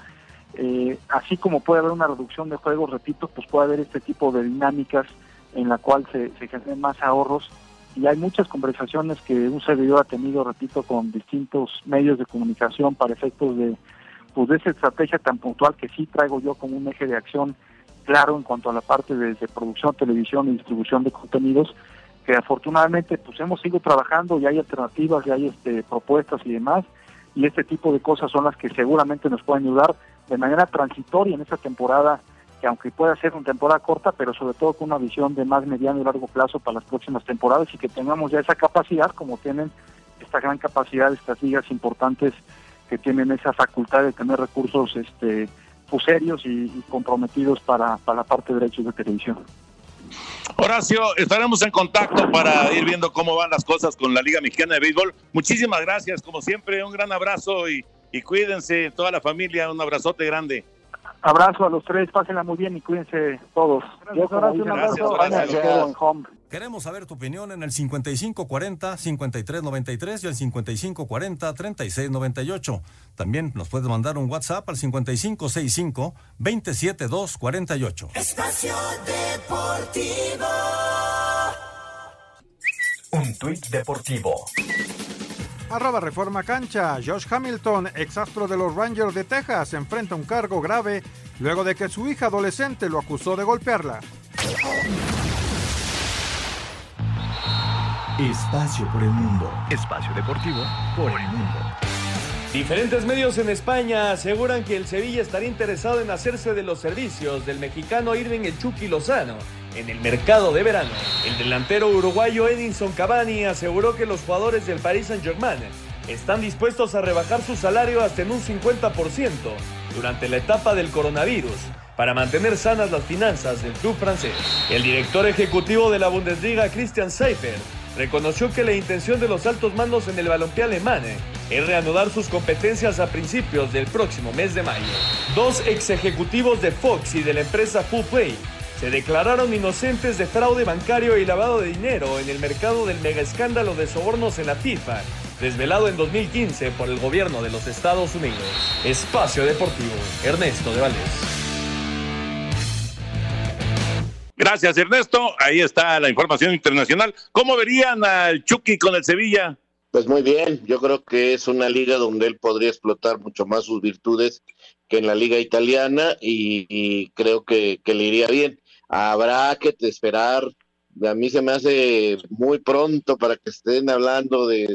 eh, así como puede haber una reducción de juegos repito pues puede haber este tipo de dinámicas en la cual se, se generen más ahorros. Y hay muchas conversaciones que un servidor ha tenido repito con distintos medios de comunicación para efectos de pues de esa estrategia tan puntual que sí traigo yo como un eje de acción claro en cuanto a la parte de, de producción televisión y distribución de contenidos que afortunadamente pues hemos ido trabajando y hay alternativas y hay este, propuestas y demás. Y este tipo de cosas son las que seguramente nos pueden ayudar de manera transitoria en esta temporada que aunque pueda ser una temporada corta pero sobre todo con una visión de más mediano y largo plazo para las próximas temporadas y que tengamos ya esa capacidad como tienen esta gran capacidad estas ligas importantes que tienen esa facultad de tener recursos este pues, serios y, y comprometidos para, para la parte de derechos de televisión. Horacio, estaremos en contacto para ir viendo cómo van las cosas con la Liga Mexicana de Béisbol. Muchísimas gracias, como siempre, un gran abrazo y, y cuídense, toda la familia, un abrazote grande. Abrazo a los tres, pásenla muy bien y cuídense todos. Gracias, Horacio, un abrazo. Gracias, gracias. Queremos saber tu opinión en el 5540-5393 y el 5540-3698. También nos puedes mandar un WhatsApp al 5565-27248. Espacio Deportivo. Un tuit deportivo. Arroba Reforma Cancha. Josh Hamilton, exastro de los Rangers de Texas, enfrenta un cargo grave luego de que su hija adolescente lo acusó de golpearla. Espacio por el mundo. Espacio deportivo por el mundo. Diferentes medios en España aseguran que el Sevilla estaría interesado en hacerse de los servicios del mexicano Irving El Chucky Lozano en el mercado de verano. El delantero uruguayo Edinson Cavani aseguró que los jugadores del Paris Saint-Germain están dispuestos a rebajar su salario hasta en un 50% durante la etapa del coronavirus para mantener sanas las finanzas del club francés. El director ejecutivo de la Bundesliga, Christian Seifert, reconoció que la intención de los altos mandos en el balompié alemán es reanudar sus competencias a principios del próximo mes de mayo. Dos ex ejecutivos de Fox y de la empresa Full se declararon inocentes de fraude bancario y lavado de dinero en el mercado del mega escándalo de sobornos en la FIFA, desvelado en 2015 por el gobierno de los Estados Unidos. Espacio Deportivo, Ernesto de Valdés. Gracias, Ernesto. Ahí está la información internacional. ¿Cómo verían al Chucky con el Sevilla? Pues muy bien, yo creo que es una liga donde él podría explotar mucho más sus virtudes que en la liga italiana y, y creo que, que, le iría bien. Habrá que esperar, a mí se me hace muy pronto para que estén hablando de,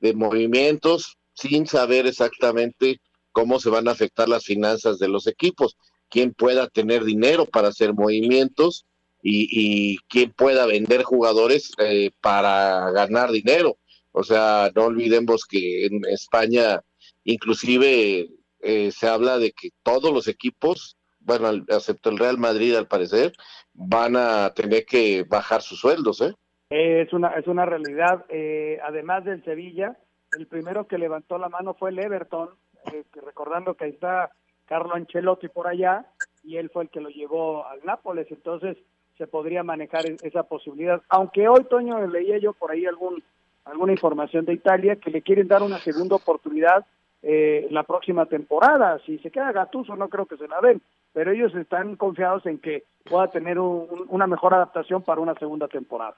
de movimientos sin saber exactamente cómo se van a afectar las finanzas de los equipos, quién pueda tener dinero para hacer movimientos y, y quién pueda vender jugadores eh, para ganar dinero. O sea, no olvidemos que en España inclusive eh, se habla de que todos los equipos, bueno, excepto el Real Madrid al parecer, van a tener que bajar sus sueldos, ¿eh? Es una, es una realidad. Eh, además del Sevilla, el primero que levantó la mano fue el Everton, eh, recordando que ahí está Carlo Ancelotti por allá, y él fue el que lo llevó al Nápoles, entonces se podría manejar esa posibilidad. Aunque hoy, Toño, leía yo por ahí algún alguna información de Italia que le quieren dar una segunda oportunidad eh, la próxima temporada. Si se queda Gatuso, no creo que se la den, pero ellos están confiados en que pueda tener un, una mejor adaptación para una segunda temporada.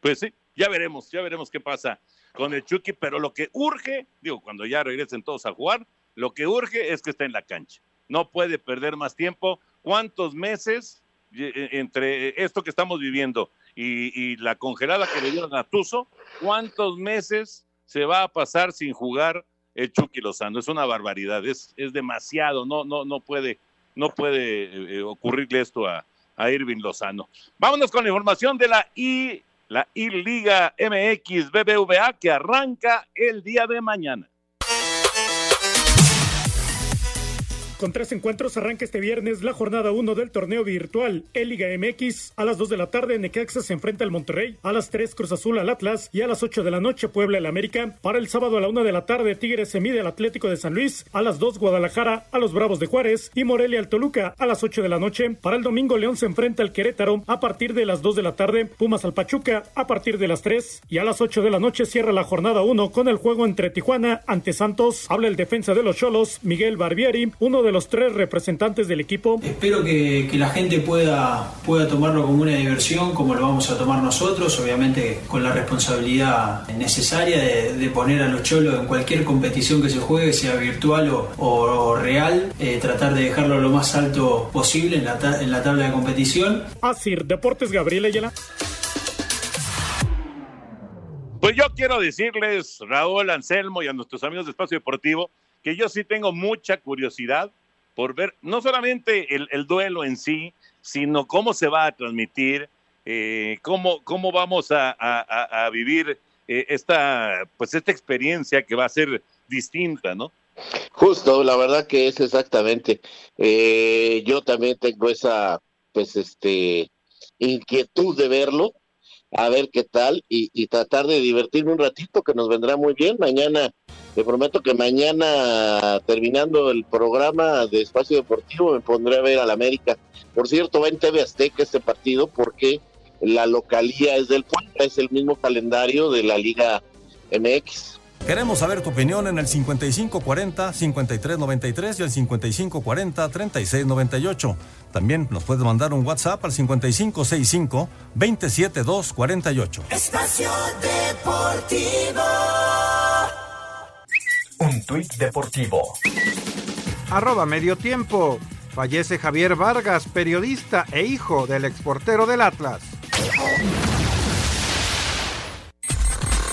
Pues sí, ya veremos, ya veremos qué pasa con el Chucky, pero lo que urge, digo, cuando ya regresen todos a jugar, lo que urge es que esté en la cancha. No puede perder más tiempo. ¿Cuántos meses eh, entre esto que estamos viviendo y, la congelada que le dieron a Tuzo? ¿Cuántos meses se va a pasar sin jugar Chucky Lozano? Es una barbaridad, es, es demasiado, no, no, no puede, no puede eh, ocurrirle esto a, a Irving Lozano. Vámonos con la información de la I, la I Liga MX BBVA que arranca el día de mañana. Con tres encuentros arranca este viernes la jornada 1 del torneo virtual El Liga MX. A las 2 de la tarde Necaxa se enfrenta al Monterrey, a las 3 Cruz Azul al Atlas y a las 8 de la noche Puebla el América. Para el sábado a la 1 de la tarde Tigres se mide al Atlético de San Luis, a las 2 Guadalajara a los Bravos de Juárez y Morelia al Toluca a las 8 de la noche. Para el domingo León se enfrenta al Querétaro a partir de las 2 de la tarde, Pumas al Pachuca a partir de las 3 y a las 8 de la noche cierra la jornada 1 con el juego entre Tijuana ante Santos. Habla el defensa de los Cholos, Miguel Barbieri, uno de los tres representantes del equipo. Espero que, que, la gente pueda, pueda tomarlo como una diversión, como lo vamos a tomar nosotros, obviamente con la responsabilidad necesaria de, de poner a los cholos en cualquier competición que se juegue, sea virtual o, o real, eh, tratar de dejarlo lo más alto posible en la, en la tabla de competición. Así, Deportes Gabriel Ayala. Pues yo quiero decirles, Raúl Anselmo y a nuestros amigos de Espacio Deportivo, que yo sí tengo mucha curiosidad por ver no solamente el, el duelo en sí, sino cómo se va a transmitir, eh, cómo, cómo vamos a vivir eh, esta, pues esta experiencia que va a ser distinta, ¿no? Justo, la verdad que es exactamente. Eh, yo también tengo esa, pues, este, inquietud de verlo, a ver qué tal y, y tratar de divertirme un ratito que nos vendrá muy bien. Mañana te prometo que mañana, terminando el programa de Espacio Deportivo, me pondré a ver al América. Por cierto, va en TV Azteca este partido porque la localía es del Puebla, es el mismo calendario de la Liga MX. Queremos saber tu opinión en el 5540-5393 y el 5540-3698. También nos puedes mandar un WhatsApp al 5565-27248. Espacio Deportivo. Un tuit deportivo. Arroba medio tiempo. Fallece Javier Vargas, periodista e hijo del exportero del Atlas.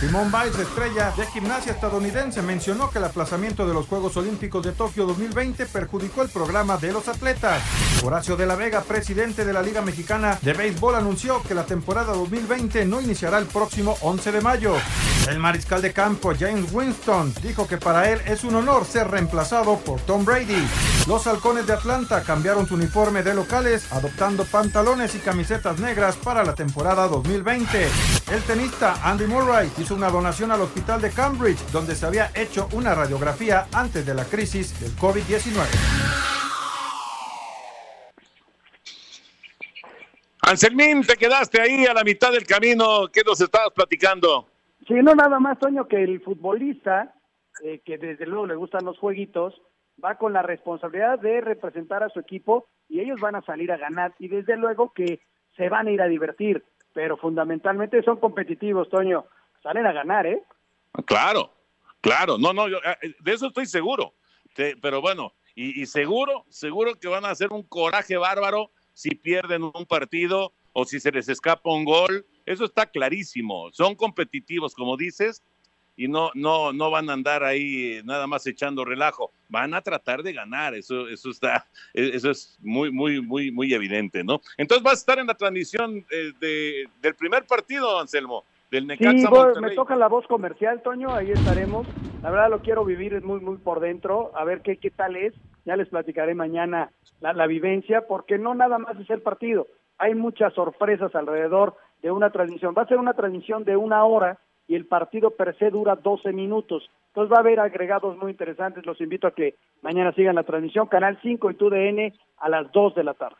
Simón Biles, estrella de gimnasia estadounidense, mencionó que el aplazamiento de los Juegos Olímpicos de Tokio 2020 perjudicó el programa de los atletas. Horacio de la Vega, presidente de la Liga Mexicana de Béisbol, anunció que la temporada 2020 no iniciará el próximo 11 de mayo. El mariscal de campo James Winston dijo que para él es un honor ser reemplazado por Tom Brady. Los halcones de Atlanta cambiaron su uniforme de locales, adoptando pantalones y camisetas negras para la temporada 2020. El tenista Andy Murray una donación al hospital de Cambridge, donde se había hecho una radiografía antes de la crisis del COVID-19. Anselmín, te quedaste ahí a la mitad del camino. ¿Qué nos estabas platicando? Sí, no nada más, Toño, que el futbolista, eh, que desde luego le gustan los jueguitos, va con la responsabilidad de representar a su equipo y ellos van a salir a ganar y desde luego que se van a ir a divertir, pero fundamentalmente son competitivos, Toño, salen a ganar, ¿eh? Claro, claro, no, no, yo, eh, de eso estoy seguro, pero bueno, y, seguro, seguro que van a hacer un coraje bárbaro si pierden un partido o si se les escapa un gol, eso está clarísimo, son competitivos, como dices, y no, no, no van a andar ahí eh, nada más echando relajo, van a tratar de ganar, eso, eso está, eh, eso es muy, muy, muy, muy evidente, ¿no? Entonces vas a estar en la transmisión eh, de, del primer partido, Anselmo, del Sí, Necaxa voy- Monterrey. me toca la voz comercial, Toño, ahí estaremos. La verdad lo quiero vivir muy, muy por dentro, a ver qué, qué tal es. Ya les platicaré mañana la, la vivencia, porque no nada más es el partido. Hay muchas sorpresas alrededor de una transmisión. Va a ser una transmisión de una hora y el partido per se dura 12 minutos. Entonces va a haber agregados muy interesantes. Los invito a que mañana sigan la transmisión, Canal 5 y TUDN a las 2 de la tarde.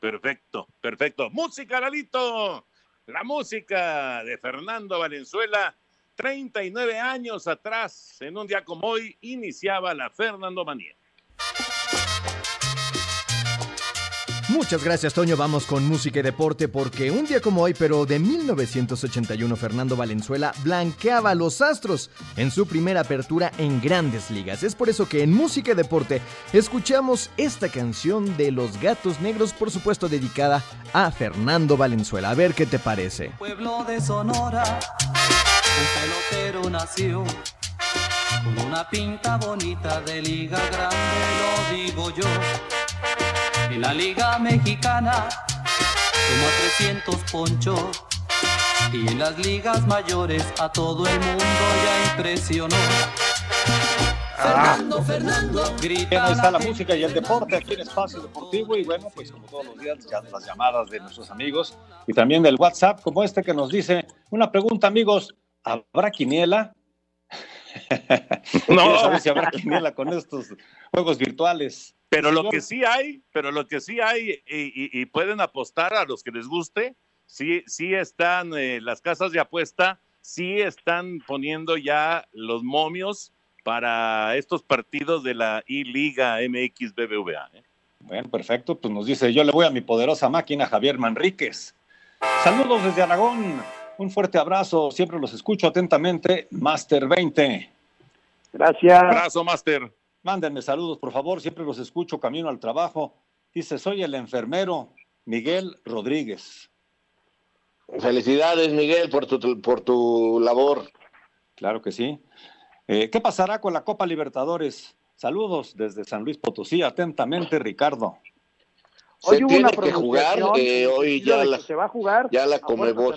Perfecto, perfecto. Música, Lalito. La música de Fernando Valenzuela. 39 años atrás, en un día como hoy, iniciaba la Fernando Manía. Muchas gracias, Toño. Vamos con música y deporte porque un día como hoy, pero de 1981, Fernando Valenzuela blanqueaba los Astros en su primera apertura en grandes ligas. Es por eso que en música y deporte escuchamos esta canción de Los Gatos Negros, por supuesto dedicada a Fernando Valenzuela. A ver qué te parece. Pueblo de Sonora, un pelotero nació con una pinta bonita de liga grande, lo digo yo. En la liga mexicana, como a 300 ponchos. Y en las ligas mayores a todo el mundo ya impresionó. Fernando, Fernando, grita. Ahí está la música y el deporte aquí en Espacio Deportivo. Y bueno, pues como todos los días, ya las llamadas de nuestros amigos y también del WhatsApp, como este que nos dice: Una pregunta, amigos, ¿habrá quiniela? no. saber si habrá quiniela con estos juegos virtuales. Pero lo que sí hay, pero lo que sí hay, y, pueden apostar a los que les guste, sí, sí están eh, las casas de apuesta, sí están poniendo ya los momios para estos partidos de la I-Liga MX BBVA. ¿eh? Bueno, perfecto, pues nos dice, yo le voy a mi poderosa máquina Javier Manríquez. Saludos desde Aragón, un fuerte abrazo, siempre los escucho atentamente, Master 20. Gracias. Abrazo, Master. Mándenme saludos, por favor, siempre los escucho camino al trabajo. Dice, soy el enfermero Miguel Rodríguez. Felicidades, Miguel, por tu, por tu labor. Claro que sí. Eh, ¿Qué pasará con la Copa Libertadores? Saludos desde San Luis Potosí, atentamente, Ricardo. Se tiene que jugar, eh, hoy ya la, se va a jugar ya la Conmebol.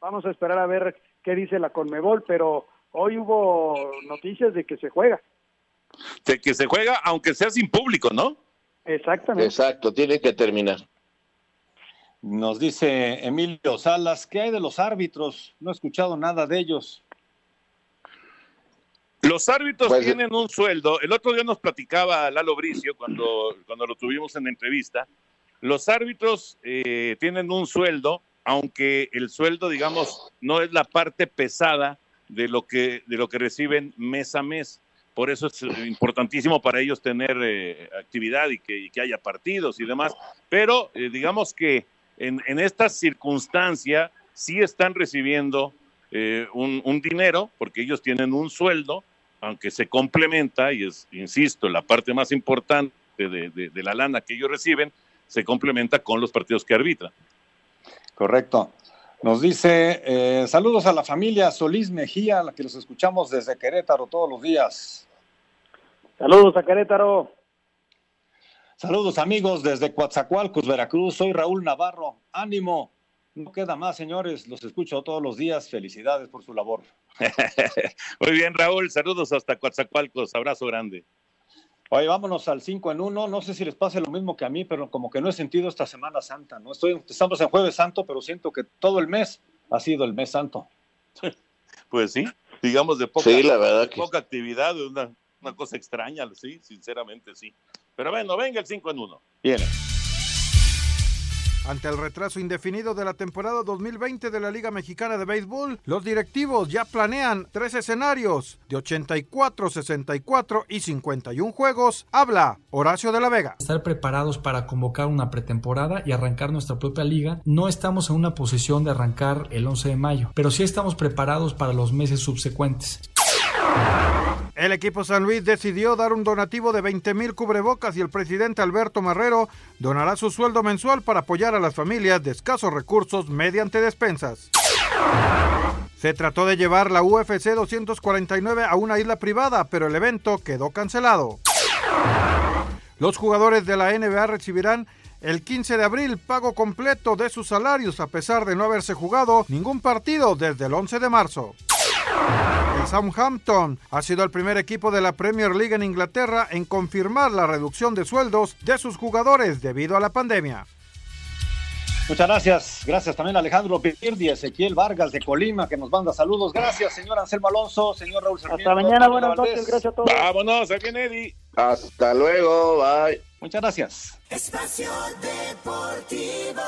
Vamos a esperar a ver qué dice la Conmebol, pero hoy hubo noticias de que se juega de que se juega aunque sea sin público, ¿no? Exactamente. Exacto, tiene que terminar. Nos dice Emilio Salas, ¿qué hay de los árbitros? No he escuchado nada de ellos. Los árbitros pues, tienen un sueldo. El otro día nos platicaba Lalo Bricio cuando, cuando lo tuvimos en la entrevista. Los árbitros eh, tienen un sueldo, aunque el sueldo, digamos, no es la parte pesada de lo que, de lo que reciben mes a mes. Por eso es importantísimo para ellos tener eh, actividad y que, haya partidos y demás. Pero eh, digamos que en, esta circunstancia sí están recibiendo eh, un, dinero porque ellos tienen un sueldo, aunque se complementa, y es, insisto, la parte más importante de, la lana que ellos reciben, se complementa con los partidos que arbitran. Correcto. Nos dice, saludos a la familia Solís Mejía, la que los escuchamos desde Querétaro todos los días. Saludos a Querétaro. Saludos amigos desde Coatzacoalcos, Veracruz. Soy Raúl Navarro. Ánimo. No queda más, señores. Los escucho todos los días. Felicidades por su labor. Muy bien, Raúl. Saludos hasta Coatzacoalcos. Abrazo grande. Oye, vámonos al 5 en 1. No sé si les pase lo mismo que a mí, pero como que no he sentido esta Semana Santa. No estoy, estamos en Jueves Santo, pero siento que todo el mes ha sido el mes santo. Pues sí, digamos de poca, sí, la verdad poca actividad, una, una cosa extraña, sí, sinceramente sí. Pero bueno, venga el 5 en 1. Viene. Ante el retraso indefinido de la temporada 2020 de la Liga Mexicana de Béisbol, los directivos ya planean tres escenarios de 84, 64 y 51 juegos. Habla Horacio de la Vega. Estar preparados para convocar una pretemporada y arrancar nuestra propia liga. No estamos en una posición de arrancar el 11 de mayo, pero sí estamos preparados para los meses subsecuentes. El equipo San Luis decidió dar un donativo de 20 mil cubrebocas y el presidente Alberto Marrero donará su sueldo mensual para apoyar a las familias de escasos recursos mediante despensas. Se trató de llevar la UFC 249 a una isla privada, pero el evento quedó cancelado. Los jugadores de la NBA recibirán el 15 de abril pago completo de sus salarios a pesar de no haberse jugado ningún partido desde el 11 de marzo. El Southampton ha sido el primer equipo de la Premier League en Inglaterra en confirmar la reducción de sueldos de sus jugadores debido a la pandemia. Muchas gracias. Gracias también a Alejandro Pirdi, Ezequiel Vargas de Colima, que nos manda saludos. Gracias, señor Anselmo Alonso, señor Raúl Sarmiento. Hasta mañana, buenas noches. Gracias a todos. Vámonos, aquí viene Eddie. Hasta luego, bye. Muchas gracias. Espacio Deportivo.